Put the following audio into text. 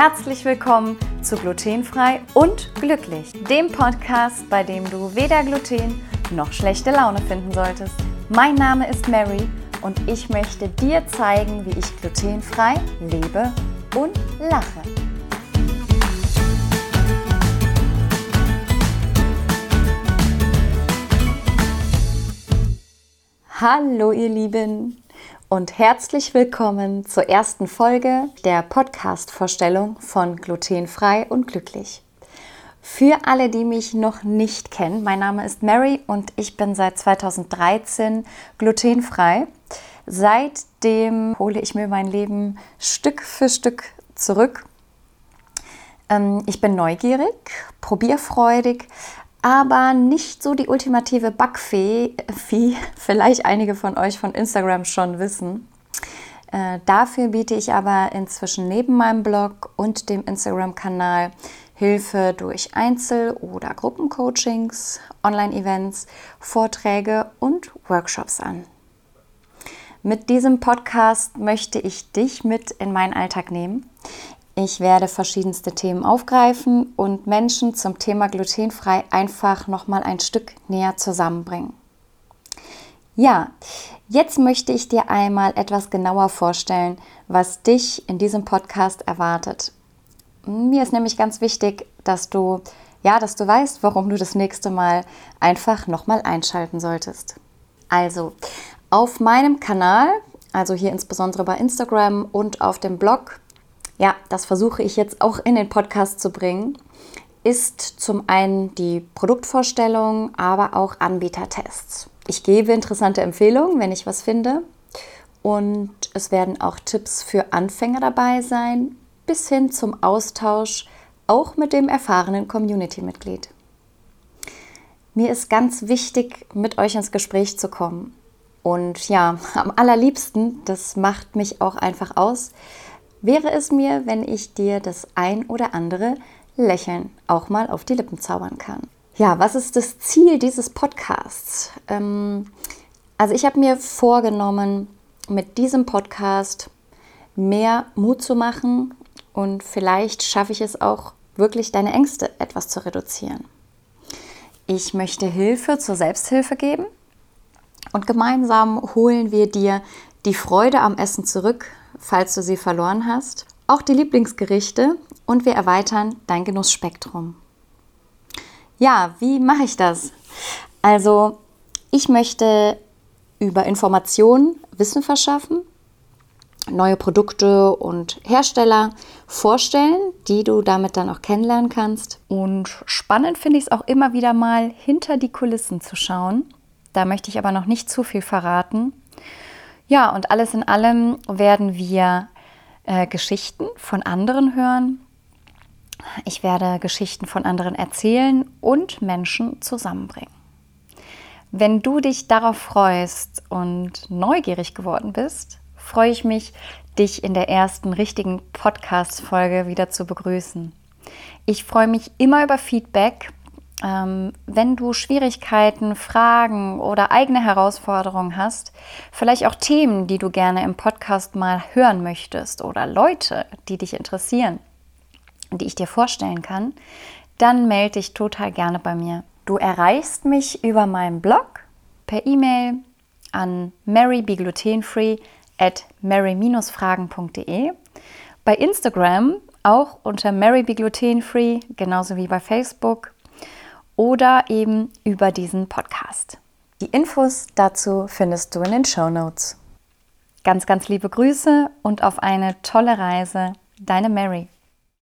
herzlich willkommen zu Glutenfrei und Glücklich, dem Podcast, bei dem du weder Gluten noch schlechte Laune finden solltest. Mein Name ist Mary und ich möchte dir zeigen, wie ich glutenfrei lebe und lache. Hallo ihr Lieben und herzlich willkommen zur ersten Folge der Podcast-Vorstellung von Glutenfrei und Glücklich. Für alle, die mich noch nicht kennen, mein Name ist Mary und ich bin seit 2013 glutenfrei. Seitdem hole ich mir mein Leben Stück für Stück zurück. Ähm, ich bin neugierig, probierfreudig, aber nicht so die ultimative Backfee, wie vielleicht einige von euch von Instagram schon wissen. Äh, dafür biete ich aber inzwischen neben meinem Blog und dem Instagram-Kanal Hilfe durch Einzel- oder Gruppencoachings, Online-Events, Vorträge und Workshops an. Mit diesem Podcast möchte ich dich mit in meinen Alltag nehmen. Ich werde verschiedenste Themen aufgreifen und Menschen zum Thema glutenfrei einfach noch mal ein Stück näher zusammenbringen. Ja, jetzt möchte ich dir einmal etwas genauer vorstellen, was dich in diesem Podcast erwartet. Mir ist nämlich ganz wichtig, dass du ja, dass du weißt, warum du das nächste Mal einfach noch mal einschalten solltest. Also, auf meinem Kanal, also hier insbesondere bei Instagram und auf dem Blog ja, das versuche ich jetzt auch in den Podcast zu bringen, ist zum einen die Produktvorstellung, aber auch Anbietertests. Ich gebe interessante Empfehlungen, wenn ich was finde. Und es werden auch Tipps für Anfänger dabei sein, bis hin zum Austausch auch mit dem erfahrenen Community-Mitglied. Mir ist ganz wichtig, mit euch ins Gespräch zu kommen. Und ja, am allerliebsten, das macht mich auch einfach aus, wäre es mir, wenn ich dir das ein oder andere Lächeln auch mal auf die Lippen zaubern kann. Ja, was ist das Ziel dieses Podcasts? Ähm, also ich habe mir vorgenommen, mit diesem Podcast mehr Mut zu machen und vielleicht schaffe ich es auch wirklich, deine Ängste etwas zu reduzieren. Ich möchte Hilfe zur Selbsthilfe geben und gemeinsam holen wir dir die Freude am Essen zurück, falls du sie verloren hast, auch die Lieblingsgerichte und wir erweitern dein Genussspektrum. Ja, wie mache ich das? Also, ich möchte über Informationen Wissen verschaffen, neue Produkte und Hersteller vorstellen, die du damit dann auch kennenlernen kannst. Und spannend finde ich es auch immer wieder mal hinter die Kulissen zu schauen. Da möchte ich aber noch nicht zu viel verraten. Ja, und alles in allem werden wir äh, Geschichten von anderen hören. Ich werde Geschichten von anderen erzählen und Menschen zusammenbringen. Wenn du dich darauf freust und neugierig geworden bist, freue ich mich, dich in der ersten richtigen Podcast-Folge wieder zu begrüßen. Ich freue mich immer über Feedback wenn du Schwierigkeiten, Fragen oder eigene Herausforderungen hast, vielleicht auch Themen, die du gerne im Podcast mal hören möchtest oder Leute, die dich interessieren, die ich dir vorstellen kann, dann melde dich total gerne bei mir. Du erreichst mich über meinen Blog per E-Mail an marybeglutenfree at mary-fragen.de, bei Instagram auch unter marybeglutenfree, genauso wie bei Facebook oder eben über diesen Podcast. Die Infos dazu findest du in den Show Notes. Ganz, ganz liebe Grüße und auf eine tolle Reise, deine Mary.